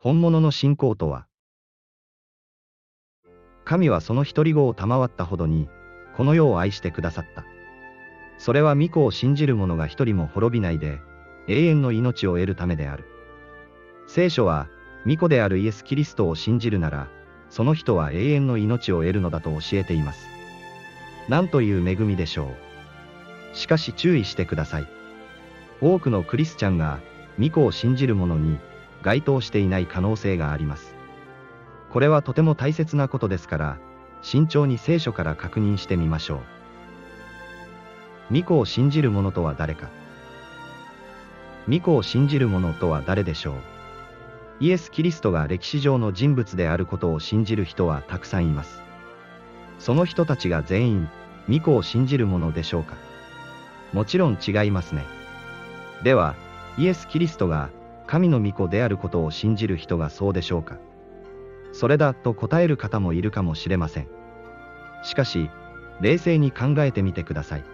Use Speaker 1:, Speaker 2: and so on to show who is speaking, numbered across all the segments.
Speaker 1: 本物の信仰とは？神はその独り子を賜ったほどに、この世を愛してくださった。それは御子を信じる者が一人も滅びないで、永遠の命を得るためである。聖書は、御子であるイエス・キリストを信じるなら、その人は永遠の命を得るのだと教えています。なんという恵みでしょう。しかし注意してください。多くのクリスチャンが、御子を信じる者に、該当していない可能性があります。これはとても大切なことですから、慎重に聖書から確認してみましょう。御子を信じる者とは誰か。御子を信じる者とは誰でしょう。イエス・キリストが歴史上の人物であることを信じる人はたくさんいます。その人たちが全員、御子を信じる者でしょうか。もちろん違いますね。では、イエス・キリストが神の御子であることを信じる人がそうでしょうか。それだと答える方もいるかもしれません。しかし、冷静に考えてみてください。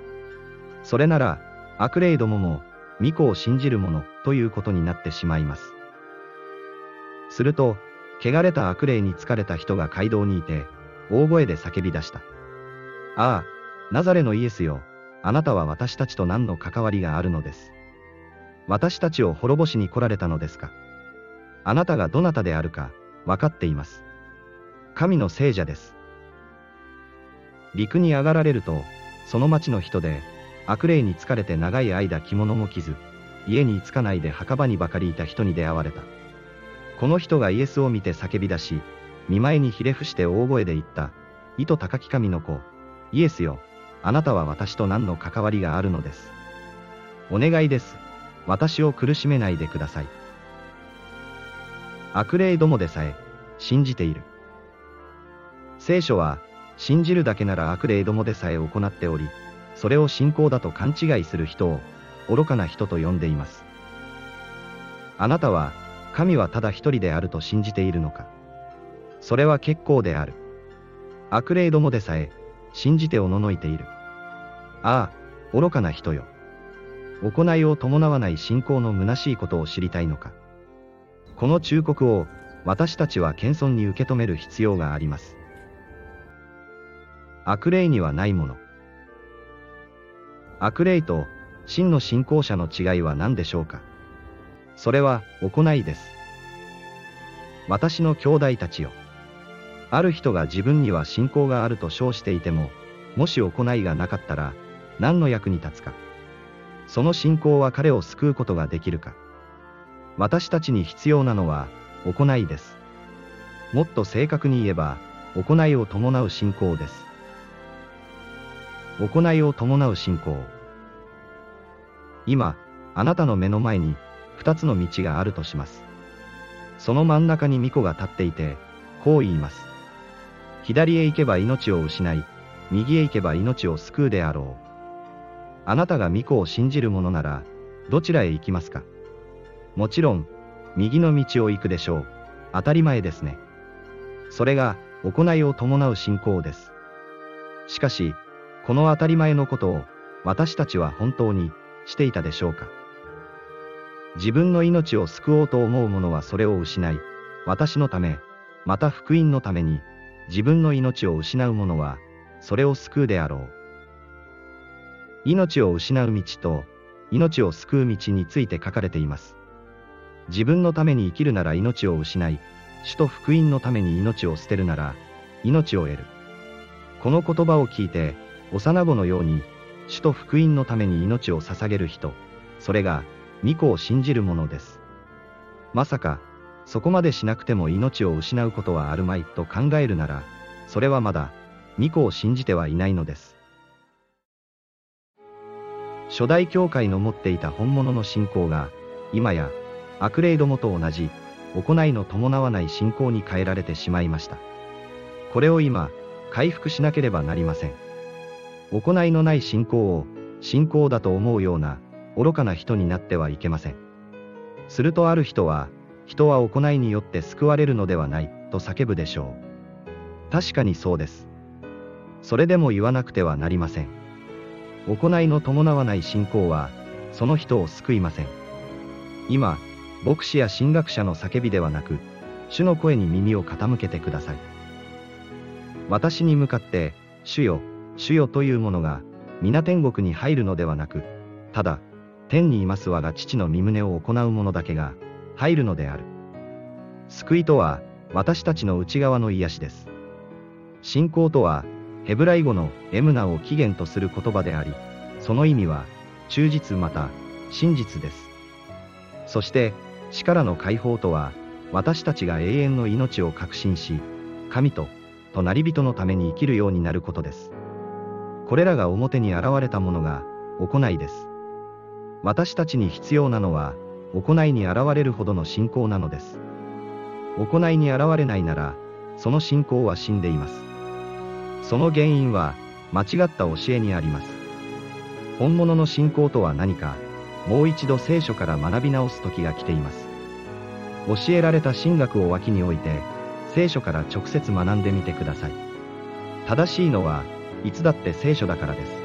Speaker 1: それなら、悪霊どもも、巫女を信じる者ということになってしまいます。すると、汚れた悪霊に疲れた人が街道にいて、大声で叫び出した。ああ、ナザレのイエスよ、あなたは私たちと何の関わりがあるのです。私たちを滅ぼしに来られたのですか？あなたがどなたであるか、分かっています。神の聖者です。陸に上がられると、その町の人で、悪霊に疲れて長い間着物も着ず、家に着かないで墓場にばかりいた人に出会われた。この人がイエスを見て叫び出し、見舞いにひれ伏して大声で言った。意図高き神の子、イエスよ、あなたは私と何の関わりがあるのです。お願いです。私を苦しめないでください。悪霊どもでさえ、信じている。聖書は、信じるだけなら悪霊どもでさえ行っており、それを信仰だと勘違いする人を、愚かな人と呼んでいます。あなたは、神はただ一人であると信じているのか。それは結構である。悪霊どもでさえ、信じておののいている。ああ、愚かな人よ。行いを伴わない信仰の虚しいことを知りたいのか。この忠告を私たちは謙遜に受け止める必要があります。悪霊にはないもの。悪霊と真の信仰者の違いは何でしょうかそれは行いです。私の兄弟たちよ。ある人が自分には信仰があると称していても、もし行いがなかったら何の役に立つか。その信仰は彼を救うことができるか。私たちに必要なのは、行いです。もっと正確に言えば、行いを伴う信仰です。行いを伴う信仰。今、あなたの目の前に、二つの道があるとします。その真ん中に巫女が立っていて、こう言います。左へ行けば命を失い、右へ行けば命を救うであろう。あなたが巫女を信じる者なら、どちらへ行きますか？もちろん、右の道を行くでしょう。当たり前ですね。それが、行いを伴う信仰です。しかし、この当たり前のことを、私たちは本当に、していたでしょうか？自分の命を救おうと思う者はそれを失い、私のため、また福音のために、自分の命を失う者は、それを救うであろう。命を失う道と、命を救う道について書かれています。自分のために生きるなら命を失い、主と福音のために命を捨てるなら、命を得る。この言葉を聞いて、幼子のように、主と福音のために命を捧げる人、それが、御子を信じる者です。まさか、そこまでしなくても命を失うことはあるまいと考えるなら、それはまだ、御子を信じてはいないのです。初代教会の持っていた本物の信仰が、今や、悪霊どもと同じ、行いの伴わない信仰に変えられてしまいました。これを今、回復しなければなりません。行いのない信仰を、信仰だと思うような、愚かな人になってはいけません。するとある人は、人は行いによって救われるのではない、と叫ぶでしょう。確かにそうです。それでも言わなくてはなりません。行いの伴わない信仰は、その人を救いません。今、牧師や神学者の叫びではなく、主の声に耳を傾けてください。私に向かって、主よ、主よというものが、皆天国に入るのではなく、ただ、天にいます我が父の身旨を行う者だけが、入るのである。救いとは、私たちの内側の癒しです。信仰とは、ヘブライ語のエムナを起源とする言葉であり、その意味は、忠実また、真実です。そして、死からの解放とは、私たちが永遠の命を確信し、神と、隣人のために生きるようになることです。これらが表に現れたものが、行いです。私たちに必要なのは、行いに現れるほどの信仰なのです。行いに現れないなら、その信仰は死んでいます。その原因は、間違った教えにあります。本物の信仰とは何か、もう一度聖書から学び直す時が来ています。教えられた神学を脇に置いて、聖書から直接学んでみてください。正しいのは、いつだって聖書だからです。